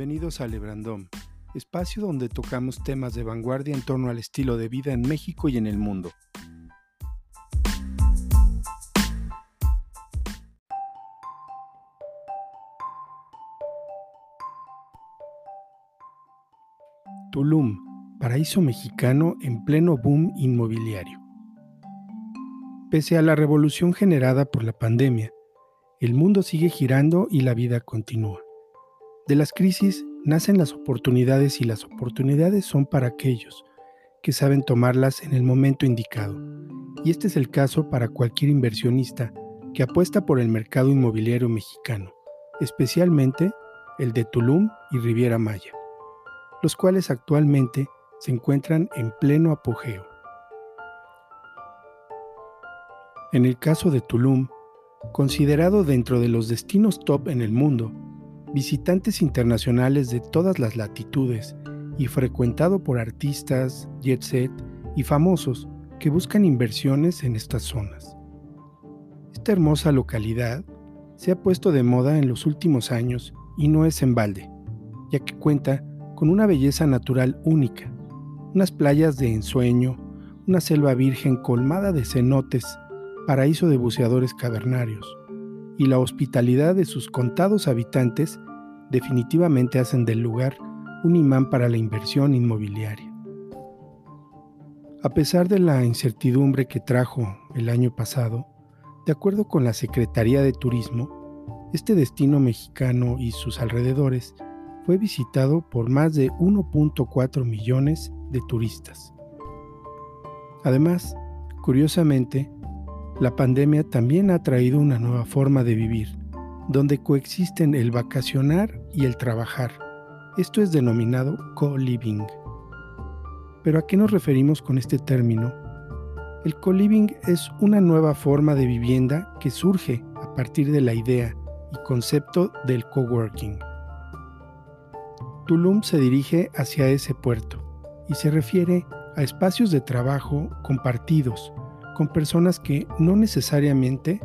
Bienvenidos a Lebrandom, espacio donde tocamos temas de vanguardia en torno al estilo de vida en México y en el mundo. Tulum, paraíso mexicano en pleno boom inmobiliario. Pese a la revolución generada por la pandemia, el mundo sigue girando y la vida continúa. De las crisis nacen las oportunidades y las oportunidades son para aquellos que saben tomarlas en el momento indicado. Y este es el caso para cualquier inversionista que apuesta por el mercado inmobiliario mexicano, especialmente el de Tulum y Riviera Maya, los cuales actualmente se encuentran en pleno apogeo. En el caso de Tulum, considerado dentro de los destinos top en el mundo, visitantes internacionales de todas las latitudes y frecuentado por artistas, jet set y famosos que buscan inversiones en estas zonas. Esta hermosa localidad se ha puesto de moda en los últimos años y no es en balde, ya que cuenta con una belleza natural única, unas playas de ensueño, una selva virgen colmada de cenotes, paraíso de buceadores cavernarios, y la hospitalidad de sus contados habitantes definitivamente hacen del lugar un imán para la inversión inmobiliaria. A pesar de la incertidumbre que trajo el año pasado, de acuerdo con la Secretaría de Turismo, este destino mexicano y sus alrededores fue visitado por más de 1.4 millones de turistas. Además, curiosamente, la pandemia también ha traído una nueva forma de vivir, donde coexisten el vacacionar y el trabajar. Esto es denominado co-living. ¿Pero a qué nos referimos con este término? El co-living es una nueva forma de vivienda que surge a partir de la idea y concepto del coworking. Tulum se dirige hacia ese puerto y se refiere a espacios de trabajo compartidos con personas que no necesariamente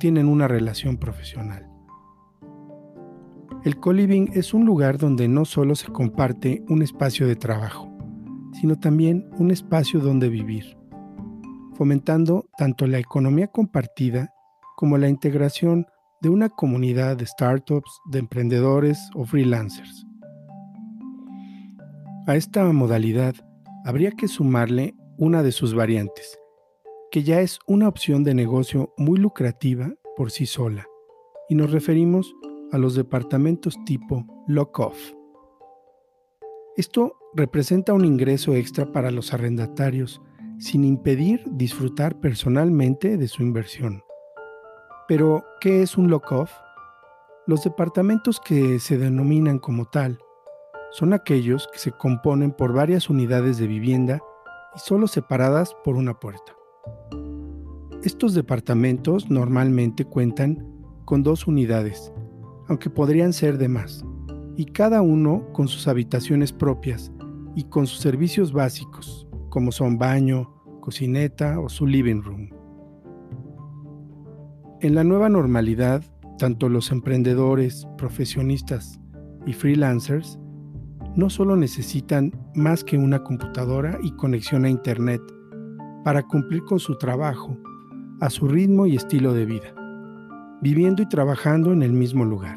tienen una relación profesional. El co-living es un lugar donde no solo se comparte un espacio de trabajo, sino también un espacio donde vivir, fomentando tanto la economía compartida como la integración de una comunidad de startups, de emprendedores o freelancers. A esta modalidad habría que sumarle una de sus variantes, que ya es una opción de negocio muy lucrativa por sí sola, y nos referimos a los departamentos tipo lock-off. Esto representa un ingreso extra para los arrendatarios sin impedir disfrutar personalmente de su inversión. Pero, ¿qué es un lock-off? Los departamentos que se denominan como tal son aquellos que se componen por varias unidades de vivienda y solo separadas por una puerta. Estos departamentos normalmente cuentan con dos unidades, aunque podrían ser de más, y cada uno con sus habitaciones propias y con sus servicios básicos, como son baño, cocineta o su living room. En la nueva normalidad, tanto los emprendedores, profesionistas y freelancers no solo necesitan más que una computadora y conexión a Internet para cumplir con su trabajo, a su ritmo y estilo de vida, viviendo y trabajando en el mismo lugar.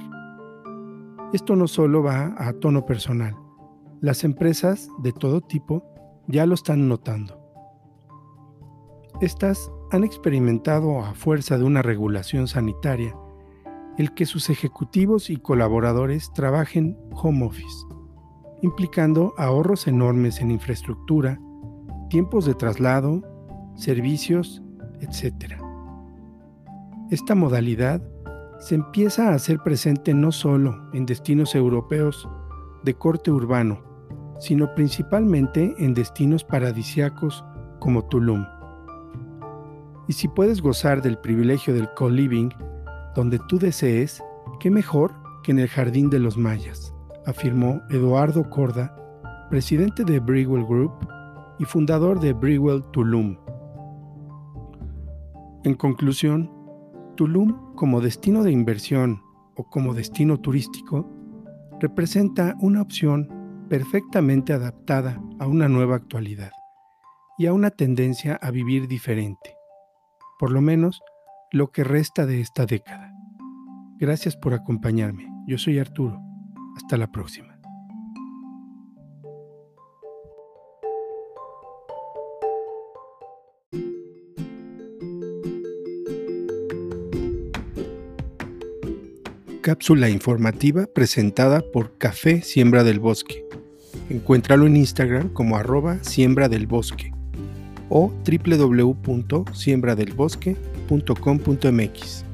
Esto no solo va a tono personal, las empresas de todo tipo ya lo están notando. Estas han experimentado a fuerza de una regulación sanitaria el que sus ejecutivos y colaboradores trabajen home office, implicando ahorros enormes en infraestructura, tiempos de traslado, servicios, etc. Esta modalidad se empieza a hacer presente no solo en destinos europeos de corte urbano, sino principalmente en destinos paradisiacos como Tulum. Y si puedes gozar del privilegio del co-living donde tú desees, qué mejor que en el Jardín de los Mayas, afirmó Eduardo Corda, presidente de Brewell Group y fundador de Brewell Tulum. En conclusión, Tulum como destino de inversión o como destino turístico representa una opción perfectamente adaptada a una nueva actualidad y a una tendencia a vivir diferente, por lo menos lo que resta de esta década. Gracias por acompañarme. Yo soy Arturo. Hasta la próxima. Cápsula informativa presentada por Café Siembra del Bosque. Encuéntralo en Instagram como arroba siembra del bosque o www.siembradelbosque.com.mx.